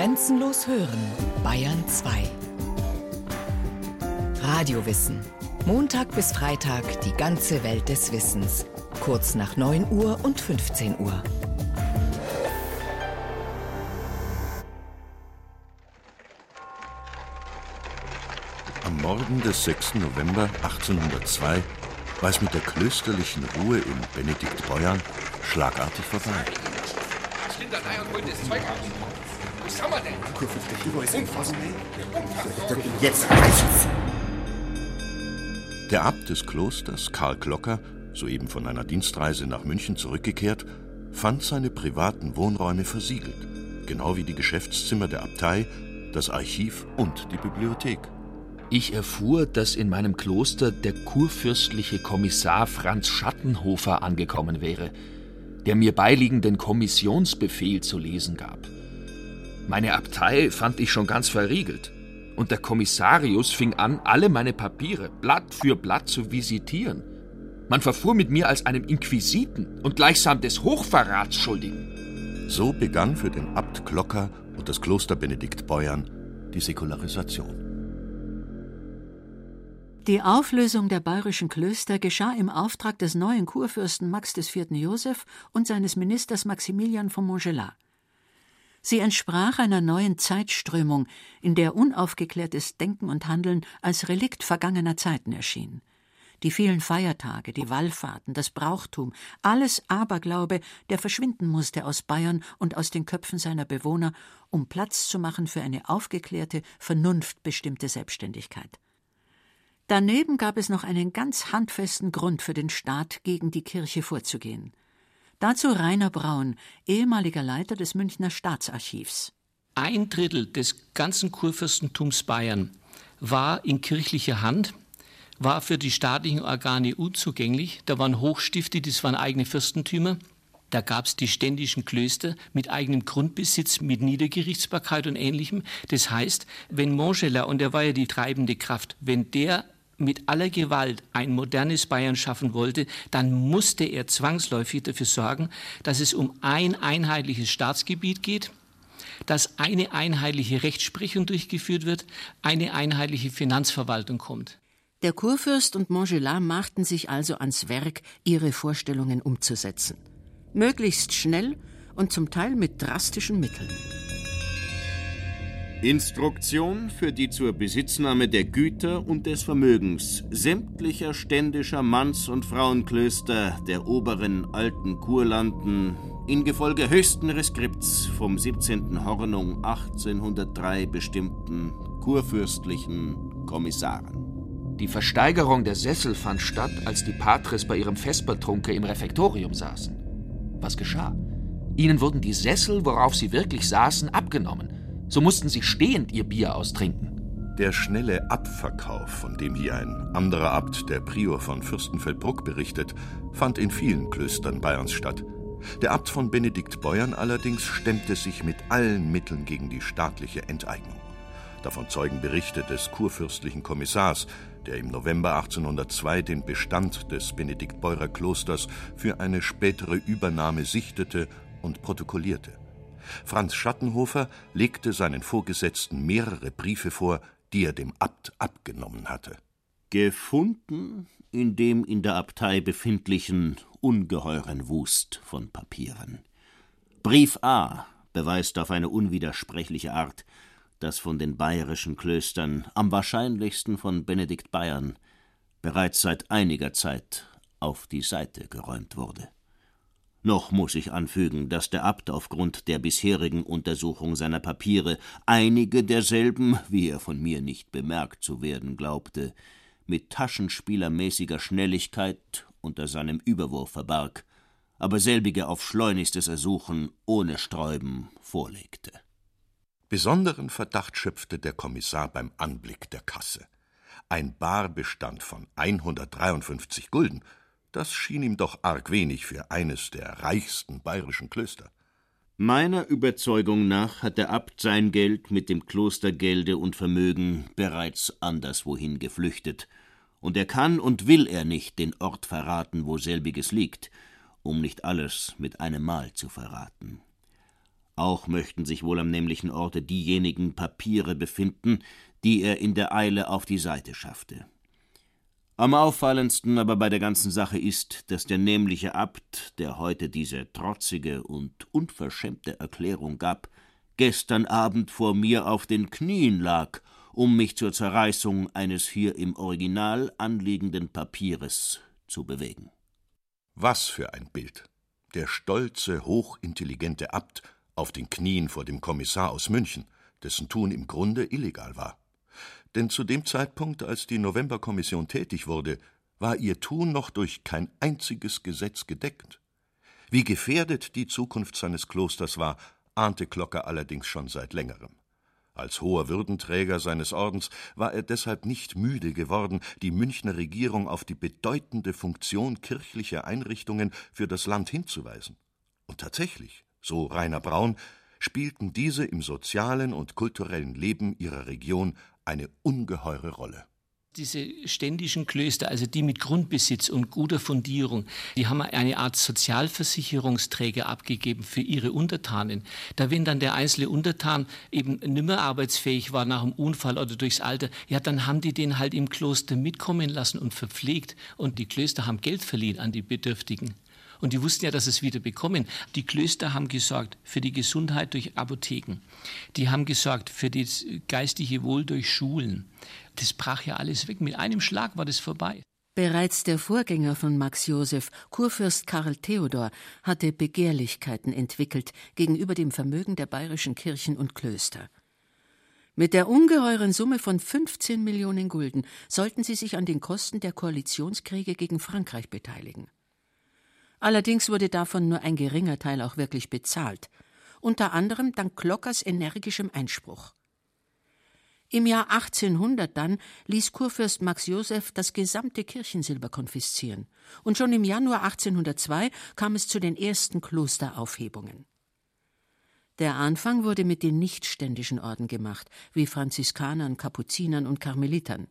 Grenzenlos hören, Bayern 2. Radiowissen. Montag bis Freitag die ganze Welt des Wissens. Kurz nach 9 Uhr und 15 Uhr. Am Morgen des 6. November 1802 war es mit der klösterlichen Ruhe in Benedikt Beuern schlagartig vorbei. Was haben wir denn? Jetzt reicht's. Der Abt des Klosters, Karl Glocker, soeben von einer Dienstreise nach München zurückgekehrt, fand seine privaten Wohnräume versiegelt, genau wie die Geschäftszimmer der Abtei, das Archiv und die Bibliothek. Ich erfuhr, dass in meinem Kloster der kurfürstliche Kommissar Franz Schattenhofer angekommen wäre, der mir beiliegenden Kommissionsbefehl zu lesen gab. Meine Abtei fand ich schon ganz verriegelt, und der Kommissarius fing an, alle meine Papiere Blatt für Blatt zu visitieren. Man verfuhr mit mir als einem Inquisiten und gleichsam des Hochverrats Schuldigen. So begann für den Abt Glocker und das Kloster Benedikt Beuern die Säkularisation. Die Auflösung der bayerischen Klöster geschah im Auftrag des neuen Kurfürsten Max IV. Joseph und seines Ministers Maximilian von Montgelat. Sie entsprach einer neuen Zeitströmung, in der unaufgeklärtes Denken und Handeln als Relikt vergangener Zeiten erschien. Die vielen Feiertage, die Wallfahrten, das Brauchtum, alles Aberglaube, der verschwinden musste aus Bayern und aus den Köpfen seiner Bewohner, um Platz zu machen für eine aufgeklärte, vernunftbestimmte Selbstständigkeit. Daneben gab es noch einen ganz handfesten Grund für den Staat, gegen die Kirche vorzugehen. Dazu Rainer Braun, ehemaliger Leiter des Münchner Staatsarchivs. Ein Drittel des ganzen Kurfürstentums Bayern war in kirchlicher Hand, war für die staatlichen Organe unzugänglich. Da waren Hochstifte, das waren eigene Fürstentümer. Da gab es die ständischen Klöster mit eigenem Grundbesitz, mit Niedergerichtsbarkeit und Ähnlichem. Das heißt, wenn Montgelat, und er war ja die treibende Kraft, wenn der mit aller Gewalt ein modernes Bayern schaffen wollte, dann musste er zwangsläufig dafür sorgen, dass es um ein einheitliches Staatsgebiet geht, dass eine einheitliche Rechtsprechung durchgeführt wird, eine einheitliche Finanzverwaltung kommt. Der Kurfürst und Montgelat machten sich also ans Werk, ihre Vorstellungen umzusetzen. Möglichst schnell und zum Teil mit drastischen Mitteln. Instruktion für die zur Besitznahme der Güter und des Vermögens sämtlicher ständischer Manns- und Frauenklöster der oberen alten Kurlanden ingefolge höchsten Reskripts vom 17. Hornung 1803 bestimmten kurfürstlichen Kommissaren. Die Versteigerung der Sessel fand statt, als die Patres bei ihrem Vespertrunke im Refektorium saßen. Was geschah? Ihnen wurden die Sessel, worauf sie wirklich saßen, abgenommen so mussten sie stehend ihr Bier austrinken. Der schnelle Abverkauf, von dem hier ein anderer Abt, der Prior von Fürstenfeldbruck, berichtet, fand in vielen Klöstern Bayerns statt. Der Abt von Benedikt Beuern allerdings stemmte sich mit allen Mitteln gegen die staatliche Enteignung. Davon zeugen Berichte des kurfürstlichen Kommissars, der im November 1802 den Bestand des Benediktbeurer Klosters für eine spätere Übernahme sichtete und protokollierte. Franz Schattenhofer legte seinen Vorgesetzten mehrere Briefe vor, die er dem Abt abgenommen hatte. Gefunden in dem in der Abtei befindlichen ungeheuren Wust von Papieren. Brief A beweist auf eine unwidersprechliche Art, dass von den bayerischen Klöstern, am wahrscheinlichsten von Benedikt Bayern, bereits seit einiger Zeit auf die Seite geräumt wurde. Noch muss ich anfügen, dass der Abt aufgrund der bisherigen Untersuchung seiner Papiere einige derselben, wie er von mir nicht bemerkt zu werden glaubte, mit taschenspielermäßiger Schnelligkeit unter seinem Überwurf verbarg, aber selbige auf schleunigstes Ersuchen ohne Sträuben vorlegte. Besonderen Verdacht schöpfte der Kommissar beim Anblick der Kasse. Ein Barbestand von 153 Gulden das schien ihm doch arg wenig für eines der reichsten bayerischen Klöster. Meiner Überzeugung nach hat der Abt sein Geld mit dem Klostergelde und Vermögen bereits anderswohin geflüchtet, und er kann und will er nicht den Ort verraten, wo selbiges liegt, um nicht alles mit einem Mal zu verraten. Auch möchten sich wohl am nämlichen Orte diejenigen Papiere befinden, die er in der Eile auf die Seite schaffte. Am auffallendsten aber bei der ganzen Sache ist, dass der nämliche Abt, der heute diese trotzige und unverschämte Erklärung gab, gestern Abend vor mir auf den Knien lag, um mich zur Zerreißung eines hier im Original anliegenden Papieres zu bewegen. Was für ein Bild! Der stolze, hochintelligente Abt auf den Knien vor dem Kommissar aus München, dessen Tun im Grunde illegal war. Denn zu dem Zeitpunkt, als die Novemberkommission tätig wurde, war ihr Tun noch durch kein einziges Gesetz gedeckt. Wie gefährdet die Zukunft seines Klosters war, ahnte Klocker allerdings schon seit längerem. Als hoher Würdenträger seines Ordens war er deshalb nicht müde geworden, die Münchner Regierung auf die bedeutende Funktion kirchlicher Einrichtungen für das Land hinzuweisen. Und tatsächlich, so Rainer Braun, spielten diese im sozialen und kulturellen Leben ihrer Region eine ungeheure Rolle. Diese ständischen Klöster, also die mit Grundbesitz und guter Fundierung, die haben eine Art Sozialversicherungsträger abgegeben für ihre Untertanen. Da wenn dann der einzelne Untertan eben nimmer arbeitsfähig war nach einem Unfall oder durchs Alter, ja, dann haben die den halt im Kloster mitkommen lassen und verpflegt und die Klöster haben Geld verliehen an die Bedürftigen. Und die wussten ja, dass sie es wieder bekommen. Die Klöster haben gesorgt für die Gesundheit durch Apotheken. Die haben gesorgt für das geistige Wohl durch Schulen. Das brach ja alles weg. Mit einem Schlag war das vorbei. Bereits der Vorgänger von Max Joseph, Kurfürst Karl Theodor, hatte Begehrlichkeiten entwickelt gegenüber dem Vermögen der bayerischen Kirchen und Klöster. Mit der ungeheuren Summe von 15 Millionen Gulden sollten sie sich an den Kosten der Koalitionskriege gegen Frankreich beteiligen. Allerdings wurde davon nur ein geringer Teil auch wirklich bezahlt, unter anderem dank Klockers energischem Einspruch. Im Jahr 1800 dann ließ Kurfürst Max Joseph das gesamte Kirchensilber konfiszieren, und schon im Januar 1802 kam es zu den ersten Klosteraufhebungen. Der Anfang wurde mit den nichtständischen Orden gemacht, wie Franziskanern, Kapuzinern und Karmelitern.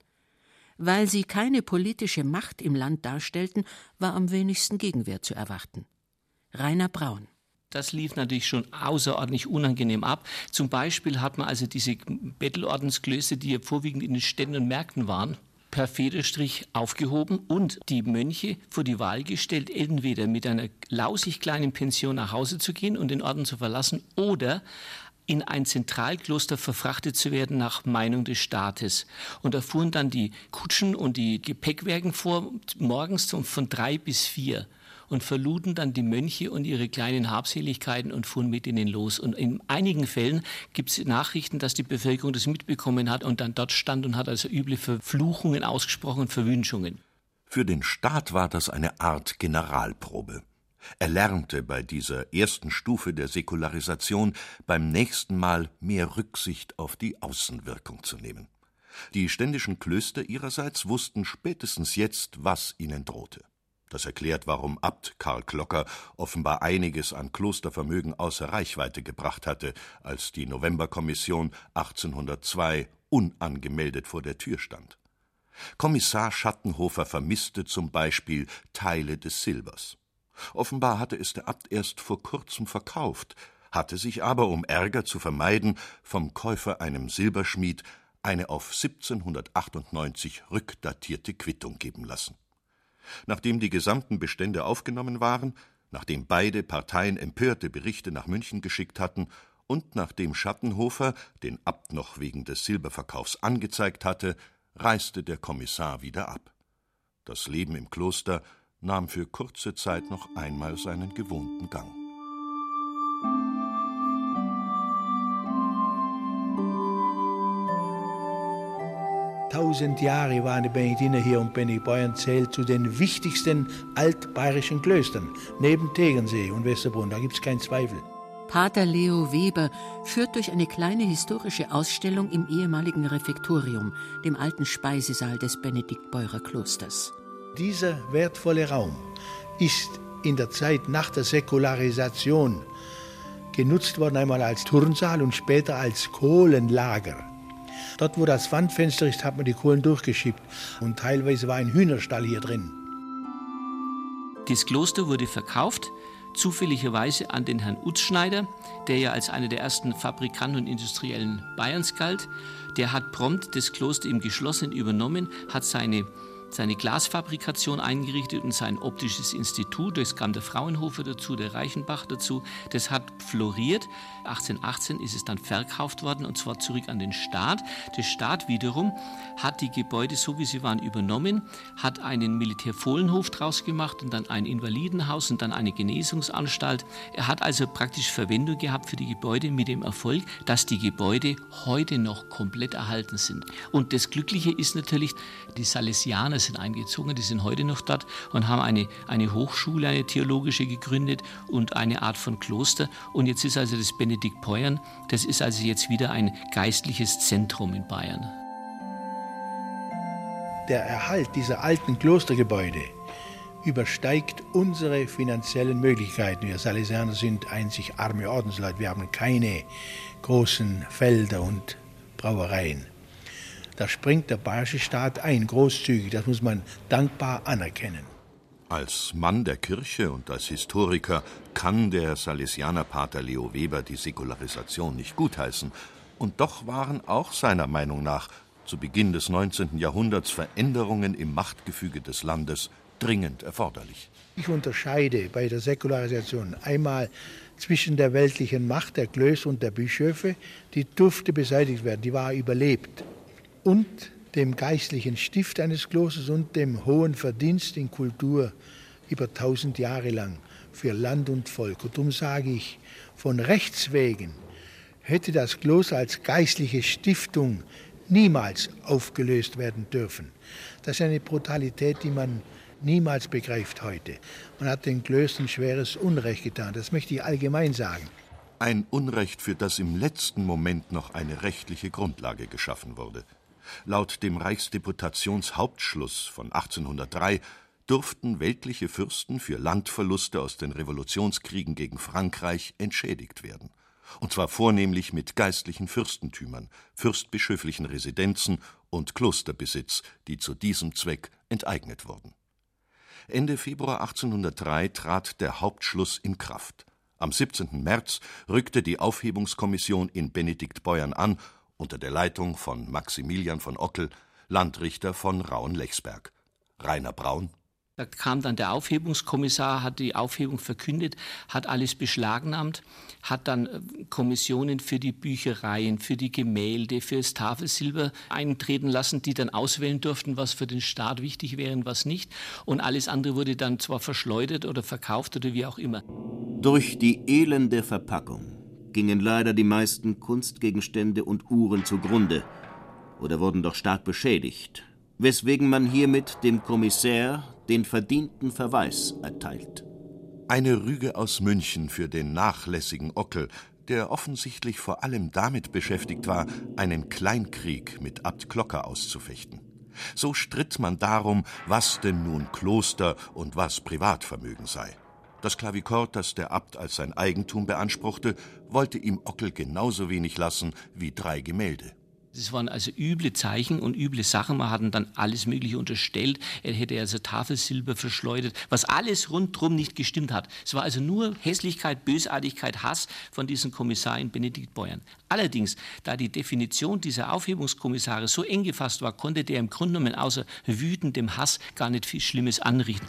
Weil sie keine politische Macht im Land darstellten, war am wenigsten Gegenwehr zu erwarten. Rainer Braun. Das lief natürlich schon außerordentlich unangenehm ab. Zum Beispiel hat man also diese Bettelordensklöße, die ja vorwiegend in den Städten und Märkten waren, per Federstrich aufgehoben und die Mönche vor die Wahl gestellt, entweder mit einer lausig kleinen Pension nach Hause zu gehen und den Orden zu verlassen oder in ein Zentralkloster verfrachtet zu werden nach Meinung des Staates. Und da fuhren dann die Kutschen und die Gepäckwagen vor, morgens von drei bis vier und verluden dann die Mönche und ihre kleinen Habseligkeiten und fuhren mit ihnen los. Und in einigen Fällen gibt es Nachrichten, dass die Bevölkerung das mitbekommen hat und dann dort stand und hat also üble Verfluchungen ausgesprochen Verwünschungen. Für den Staat war das eine Art Generalprobe. Er lernte bei dieser ersten Stufe der Säkularisation beim nächsten Mal mehr Rücksicht auf die Außenwirkung zu nehmen. Die ständischen Klöster ihrerseits wussten spätestens jetzt, was ihnen drohte. Das erklärt, warum Abt Karl Klocker offenbar einiges an Klostervermögen außer Reichweite gebracht hatte, als die Novemberkommission 1802 unangemeldet vor der Tür stand. Kommissar Schattenhofer vermisste zum Beispiel Teile des Silbers. Offenbar hatte es der Abt erst vor kurzem verkauft, hatte sich aber, um Ärger zu vermeiden, vom Käufer, einem Silberschmied, eine auf 1798 rückdatierte Quittung geben lassen. Nachdem die gesamten Bestände aufgenommen waren, nachdem beide Parteien empörte Berichte nach München geschickt hatten und nachdem Schattenhofer den Abt noch wegen des Silberverkaufs angezeigt hatte, reiste der Kommissar wieder ab. Das Leben im Kloster nahm für kurze Zeit noch einmal seinen gewohnten Gang. Tausend Jahre waren die Benediktiner hier und Benediktbeuern zählt zu den wichtigsten altbayerischen Klöstern, neben Tegernsee und Westerbrunn, da gibt es keinen Zweifel. Pater Leo Weber führt durch eine kleine historische Ausstellung im ehemaligen Refektorium, dem alten Speisesaal des Benediktbeurer Klosters. Dieser wertvolle Raum ist in der Zeit nach der Säkularisation genutzt worden, einmal als Turnsaal und später als Kohlenlager. Dort, wo das Wandfenster ist, hat man die Kohlen durchgeschippt und teilweise war ein Hühnerstall hier drin. Das Kloster wurde verkauft zufälligerweise an den Herrn Utzschneider, der ja als einer der ersten Fabrikanten und Industriellen Bayerns galt. Der hat prompt das Kloster im Geschlossenen übernommen, hat seine seine Glasfabrikation eingerichtet und sein optisches Institut. Es kam der Fraunhofer dazu, der Reichenbach dazu. Das hat floriert. 1818 ist es dann verkauft worden und zwar zurück an den Staat. Der Staat wiederum hat die Gebäude, so wie sie waren, übernommen, hat einen Militärfohlenhof draus gemacht und dann ein Invalidenhaus und dann eine Genesungsanstalt. Er hat also praktisch Verwendung gehabt für die Gebäude mit dem Erfolg, dass die Gebäude heute noch komplett erhalten sind. Und das Glückliche ist natürlich, die Salesianer sind eingezogen, die sind heute noch dort und haben eine, eine Hochschule, eine theologische gegründet und eine Art von Kloster. Und jetzt ist also das Benedikt Peuern, das ist also jetzt wieder ein geistliches Zentrum in Bayern. Der Erhalt dieser alten Klostergebäude übersteigt unsere finanziellen Möglichkeiten. Wir Salesianer sind einzig arme Ordensleute. Wir haben keine großen Felder und Brauereien. Da springt der bayerische Staat ein, großzügig. Das muss man dankbar anerkennen. Als Mann der Kirche und als Historiker kann der Salesianerpater Leo Weber die Säkularisation nicht gutheißen. Und doch waren auch seiner Meinung nach zu Beginn des 19. Jahrhunderts Veränderungen im Machtgefüge des Landes dringend erforderlich. Ich unterscheide bei der Säkularisation einmal zwischen der weltlichen Macht der Klöster und der Bischöfe, die durfte beseitigt werden, die war überlebt und dem geistlichen Stift eines Klosters und dem hohen Verdienst in Kultur über tausend Jahre lang für Land und Volk. Und darum sage ich, von Rechts wegen hätte das Kloster als geistliche Stiftung niemals aufgelöst werden dürfen. Das ist eine Brutalität, die man niemals begreift heute. Man hat den Klöstern schweres Unrecht getan, das möchte ich allgemein sagen. Ein Unrecht, für das im letzten Moment noch eine rechtliche Grundlage geschaffen wurde. Laut dem Reichsdeputationshauptschluss von 1803 durften weltliche Fürsten für Landverluste aus den Revolutionskriegen gegen Frankreich entschädigt werden. Und zwar vornehmlich mit geistlichen Fürstentümern, fürstbischöflichen Residenzen und Klosterbesitz, die zu diesem Zweck enteignet wurden. Ende Februar 1803 trat der Hauptschluss in Kraft. Am 17. März rückte die Aufhebungskommission in Benedikt Beuern an unter der Leitung von Maximilian von Ockel, Landrichter von Rauen-Lechsberg. Rainer Braun. Da kam dann der Aufhebungskommissar, hat die Aufhebung verkündet, hat alles beschlagnahmt, hat dann äh, Kommissionen für die Büchereien, für die Gemälde, für das Tafelsilber eintreten lassen, die dann auswählen durften, was für den Staat wichtig wäre und was nicht. Und alles andere wurde dann zwar verschleudert oder verkauft oder wie auch immer. Durch die elende Verpackung gingen leider die meisten Kunstgegenstände und Uhren zugrunde oder wurden doch stark beschädigt, weswegen man hiermit dem Kommissär den verdienten Verweis erteilt. Eine Rüge aus München für den nachlässigen Ockel, der offensichtlich vor allem damit beschäftigt war, einen Kleinkrieg mit Abt Klocker auszufechten. So stritt man darum, was denn nun Kloster und was Privatvermögen sei. Das Klavikord, das der Abt als sein Eigentum beanspruchte, wollte ihm Ockel genauso wenig lassen wie drei Gemälde. Das waren also üble Zeichen und üble Sachen. Man hat dann alles Mögliche unterstellt. Er hätte also Tafelsilber verschleudert, was alles rundherum nicht gestimmt hat. Es war also nur Hässlichkeit, Bösartigkeit, Hass von diesem Kommissar in Benedikt Beuern. Allerdings, da die Definition dieser Aufhebungskommissare so eng gefasst war, konnte der im Grunde genommen außer wütendem Hass gar nicht viel Schlimmes anrichten.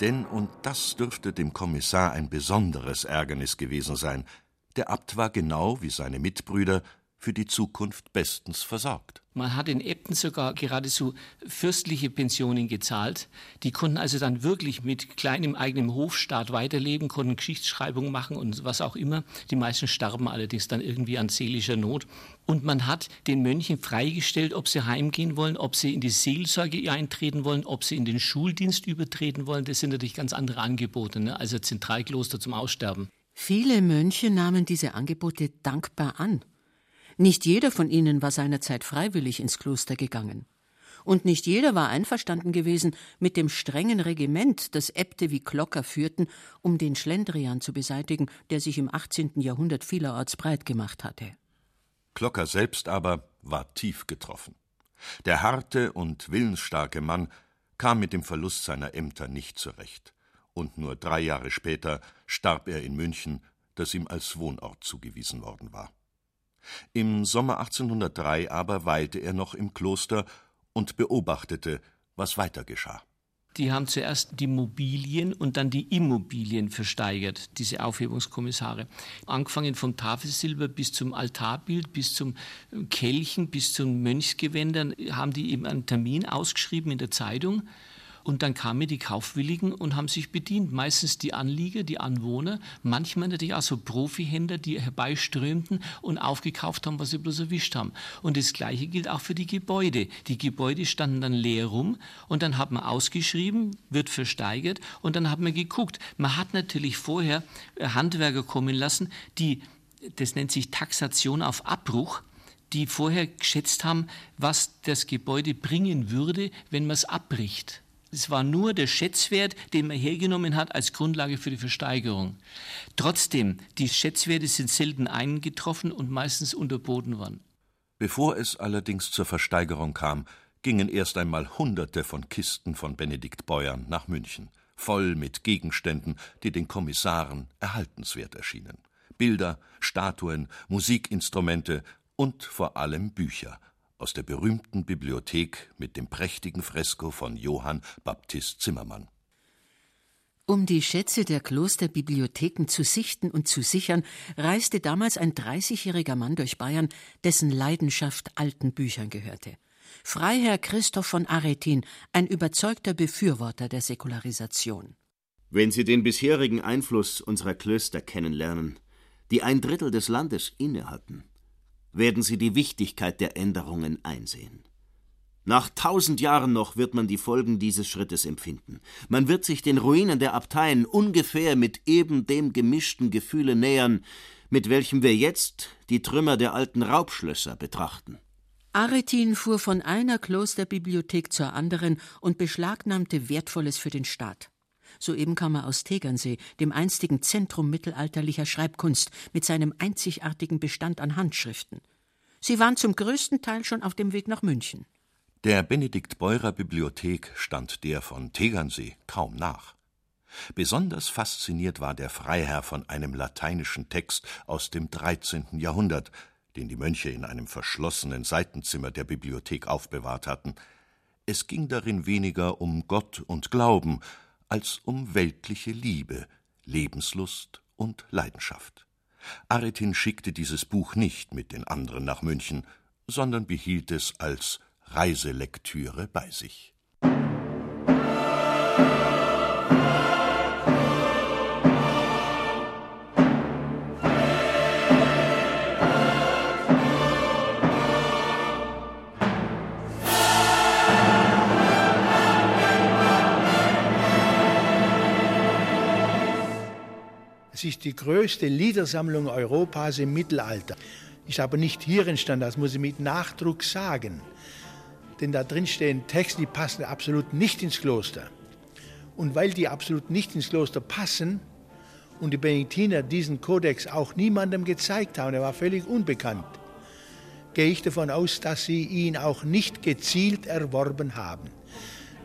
Denn, und das dürfte dem Kommissar ein besonderes Ärgernis gewesen sein, der Abt war genau wie seine Mitbrüder für die Zukunft bestens versorgt. Man hat in Äbten sogar geradezu fürstliche Pensionen gezahlt. Die konnten also dann wirklich mit kleinem eigenem Hofstaat weiterleben, konnten Geschichtsschreibung machen und was auch immer. Die meisten starben allerdings dann irgendwie an seelischer Not. Und man hat den Mönchen freigestellt, ob sie heimgehen wollen, ob sie in die Seelsorge eintreten wollen, ob sie in den Schuldienst übertreten wollen. Das sind natürlich ganz andere Angebote, ne? also Zentralkloster zum Aussterben. Viele Mönche nahmen diese Angebote dankbar an. Nicht jeder von ihnen war seinerzeit freiwillig ins Kloster gegangen. Und nicht jeder war einverstanden gewesen mit dem strengen Regiment, das Äbte wie Klocker führten, um den Schlendrian zu beseitigen, der sich im 18. Jahrhundert vielerorts breit gemacht hatte. Klocker selbst aber war tief getroffen. Der harte und willensstarke Mann kam mit dem Verlust seiner Ämter nicht zurecht. und nur drei Jahre später starb er in München, das ihm als Wohnort zugewiesen worden war. Im Sommer 1803 aber weilte er noch im Kloster und beobachtete, was weiter geschah. Die haben zuerst die Mobilien und dann die Immobilien versteigert, diese Aufhebungskommissare. Angefangen vom Tafelsilber bis zum Altarbild, bis zum Kelchen, bis zu den Mönchsgewändern haben die eben einen Termin ausgeschrieben in der Zeitung und dann kamen die Kaufwilligen und haben sich bedient. Meistens die Anlieger, die Anwohner, manchmal natürlich auch so Profihändler, die herbeiströmten und aufgekauft haben, was sie bloß erwischt haben. Und das Gleiche gilt auch für die Gebäude. Die Gebäude standen dann leer rum und dann hat man ausgeschrieben, wird versteigert und dann hat man geguckt. Man hat natürlich vorher äh, Handwerker kommen lassen, die, das nennt sich Taxation auf Abbruch, die vorher geschätzt haben, was das Gebäude bringen würde, wenn man es abbricht. Es war nur der Schätzwert, den man hergenommen hat als Grundlage für die Versteigerung. Trotzdem, die Schätzwerte sind selten eingetroffen und meistens unterboten worden. Bevor es allerdings zur Versteigerung kam, gingen erst einmal Hunderte von Kisten von Benedikt Beuern nach München, voll mit Gegenständen, die den Kommissaren erhaltenswert erschienen. Bilder, Statuen, Musikinstrumente und vor allem Bücher, aus der berühmten Bibliothek mit dem prächtigen Fresko von Johann Baptist Zimmermann. Um die Schätze der Klosterbibliotheken zu sichten und zu sichern, reiste damals ein 30-jähriger Mann durch Bayern, dessen Leidenschaft alten Büchern gehörte. Freiherr Christoph von Aretin, ein überzeugter Befürworter der Säkularisation. Wenn Sie den bisherigen Einfluss unserer Klöster kennenlernen, die ein Drittel des Landes innehatten, werden sie die Wichtigkeit der Änderungen einsehen. Nach tausend Jahren noch wird man die Folgen dieses Schrittes empfinden. Man wird sich den Ruinen der Abteien ungefähr mit eben dem gemischten Gefühle nähern, mit welchem wir jetzt die Trümmer der alten Raubschlösser betrachten. Aretin fuhr von einer Klosterbibliothek zur anderen und beschlagnahmte Wertvolles für den Staat. Soeben kam er aus Tegernsee, dem einstigen Zentrum mittelalterlicher Schreibkunst, mit seinem einzigartigen Bestand an Handschriften. Sie waren zum größten Teil schon auf dem Weg nach München. Der Benedikt-Beurer Bibliothek stand der von Tegernsee kaum nach. Besonders fasziniert war der Freiherr von einem lateinischen Text aus dem 13. Jahrhundert, den die Mönche in einem verschlossenen Seitenzimmer der Bibliothek aufbewahrt hatten. Es ging darin weniger um Gott und Glauben, als um weltliche Liebe, Lebenslust und Leidenschaft. Aretin schickte dieses Buch nicht mit den anderen nach München, sondern behielt es als Reiselektüre bei sich. Ist die größte Liedersammlung Europas im Mittelalter. Ist aber nicht hier entstanden, das muss ich mit Nachdruck sagen. Denn da drin stehen Texte, die passen absolut nicht ins Kloster. Und weil die absolut nicht ins Kloster passen und die Benediktiner diesen Kodex auch niemandem gezeigt haben, er war völlig unbekannt, gehe ich davon aus, dass sie ihn auch nicht gezielt erworben haben.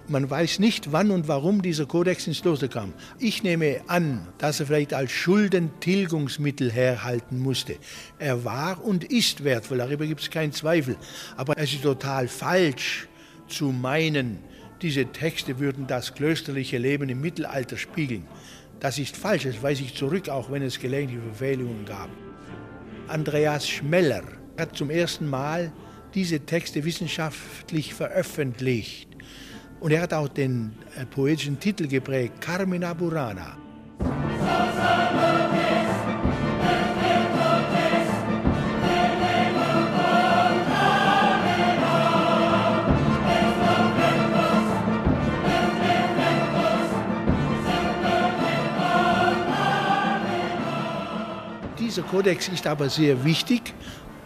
Man weiß nicht, wann und warum dieser Kodex ins Kloster kam. Ich nehme an, dass er vielleicht als Schuldentilgungsmittel herhalten musste. Er war und ist wertvoll, darüber gibt es keinen Zweifel. Aber es ist total falsch zu meinen, diese Texte würden das klösterliche Leben im Mittelalter spiegeln. Das ist falsch, das weise ich zurück, auch wenn es gelegentliche Verfehlungen gab. Andreas Schmeller hat zum ersten Mal diese Texte wissenschaftlich veröffentlicht. Und er hat auch den äh, poetischen Titel geprägt, Carmina Burana. Dieser Kodex ist aber sehr wichtig,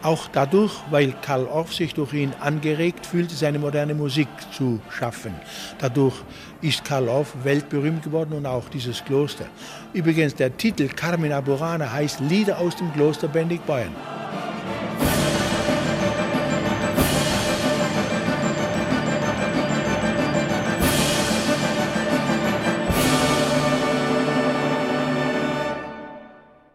auch dadurch, weil Karl Orff sich durch ihn angeregt fühlte, seine moderne Musik zu schaffen. Dadurch ist Karl Orff weltberühmt geworden und auch dieses Kloster. Übrigens, der Titel Carmina Burana heißt Lieder aus dem Kloster Bendig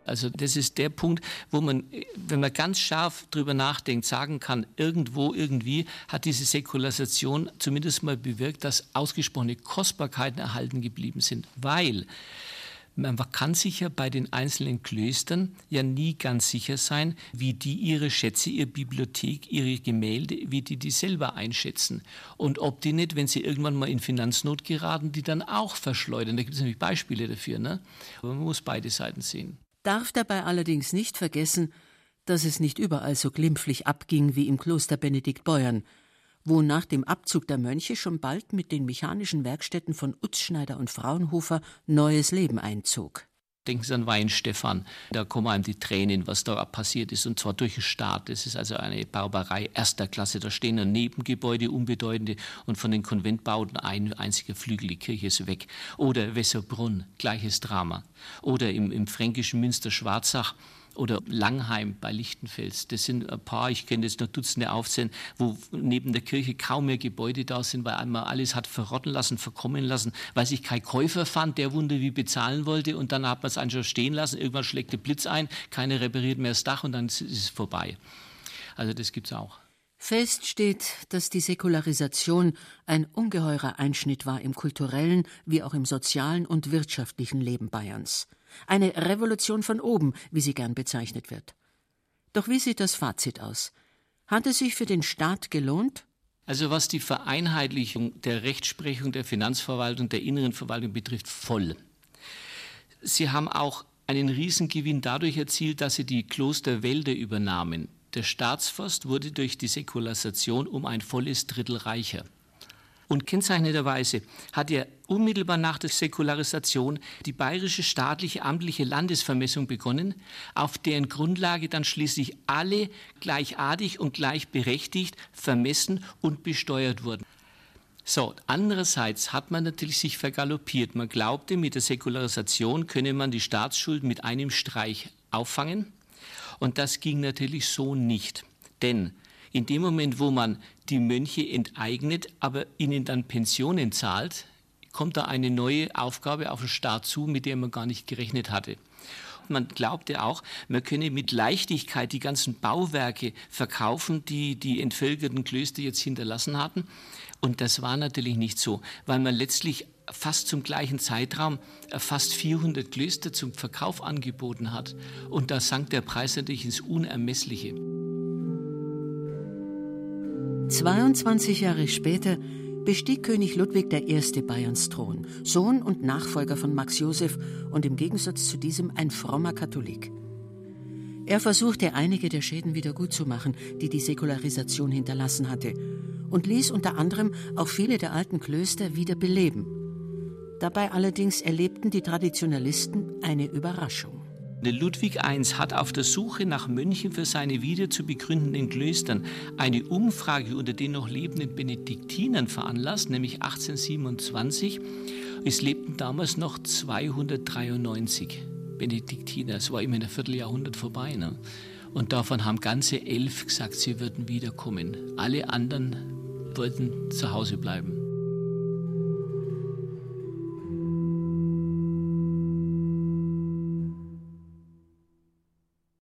Also das ist der Punkt, wo man, wenn man ganz scharf drüber nachdenkt, sagen kann, irgendwo, irgendwie hat diese Säkularisation zumindest mal bewirkt, dass ausgesprochene Kostbarkeiten erhalten geblieben sind, weil man kann sich ja bei den einzelnen Klöstern ja nie ganz sicher sein, wie die ihre Schätze, ihre Bibliothek, ihre Gemälde, wie die die selber einschätzen. Und ob die nicht, wenn sie irgendwann mal in Finanznot geraten, die dann auch verschleudern. Da gibt es nämlich Beispiele dafür. Ne? Aber man muss beide Seiten sehen. Darf dabei allerdings nicht vergessen, dass es nicht überall so glimpflich abging wie im Kloster Benedikt Beuern wo nach dem Abzug der Mönche schon bald mit den mechanischen Werkstätten von Utzschneider und Fraunhofer neues Leben einzog. Denken Sie an Weinstefan, da kommen einem die Tränen, was da passiert ist, und zwar durch den Staat. Das ist also eine Barbarei erster Klasse. Da stehen ein Nebengebäude, unbedeutende, und von den Konventbauten ein einziger Flügel, die Kirche ist weg. Oder Wesserbrunn, gleiches Drama. Oder im, im fränkischen Münster Schwarzach, oder Langheim bei Lichtenfels. Das sind ein paar, ich kenne jetzt noch Dutzende aufzählen, wo neben der Kirche kaum mehr Gebäude da sind, weil einmal alles hat verrotten lassen, verkommen lassen, weil sich kein Käufer fand, der Wunder wie bezahlen wollte und dann hat man es einfach stehen lassen, irgendwann schlägt der Blitz ein, keiner repariert mehr das Dach und dann ist es vorbei. Also das gibt es auch. Fest steht, dass die Säkularisation ein ungeheurer Einschnitt war im kulturellen wie auch im sozialen und wirtschaftlichen Leben Bayerns. Eine Revolution von oben, wie sie gern bezeichnet wird. Doch wie sieht das Fazit aus? Hat es sich für den Staat gelohnt? Also was die Vereinheitlichung der Rechtsprechung, der Finanzverwaltung, der inneren Verwaltung betrifft, voll. Sie haben auch einen Riesengewinn dadurch erzielt, dass sie die Klosterwälder übernahmen. Der Staatsforst wurde durch die Säkularisation um ein volles Drittel reicher. Und kennzeichnenderweise hat er unmittelbar nach der Säkularisation die bayerische staatliche amtliche Landesvermessung begonnen, auf deren Grundlage dann schließlich alle gleichartig und gleichberechtigt vermessen und besteuert wurden. So, andererseits hat man natürlich sich vergaloppiert. Man glaubte, mit der Säkularisation könne man die Staatsschuld mit einem Streich auffangen. Und das ging natürlich so nicht. Denn in dem Moment, wo man die Mönche enteignet, aber ihnen dann Pensionen zahlt, kommt da eine neue Aufgabe auf den Staat zu, mit der man gar nicht gerechnet hatte. Man glaubte auch, man könne mit Leichtigkeit die ganzen Bauwerke verkaufen, die die entvölkerten Klöster jetzt hinterlassen hatten. Und das war natürlich nicht so, weil man letztlich fast zum gleichen Zeitraum fast 400 Klöster zum Verkauf angeboten hat. Und da sank der Preis natürlich ins Unermessliche. 22 Jahre später bestieg König Ludwig I. Bayerns Thron, Sohn und Nachfolger von Max Joseph und im Gegensatz zu diesem ein frommer Katholik. Er versuchte einige der Schäden wiedergutzumachen, die die Säkularisation hinterlassen hatte, und ließ unter anderem auch viele der alten Klöster wieder beleben. Dabei allerdings erlebten die Traditionalisten eine Überraschung. Ludwig I hat auf der Suche nach Mönchen für seine wieder zu begründenden Klöstern eine Umfrage unter den noch lebenden Benediktinern veranlasst, nämlich 1827. Es lebten damals noch 293 Benediktiner. Es war immer ein Vierteljahrhundert vorbei. Ne? Und davon haben ganze elf gesagt, sie würden wiederkommen. Alle anderen wollten zu Hause bleiben.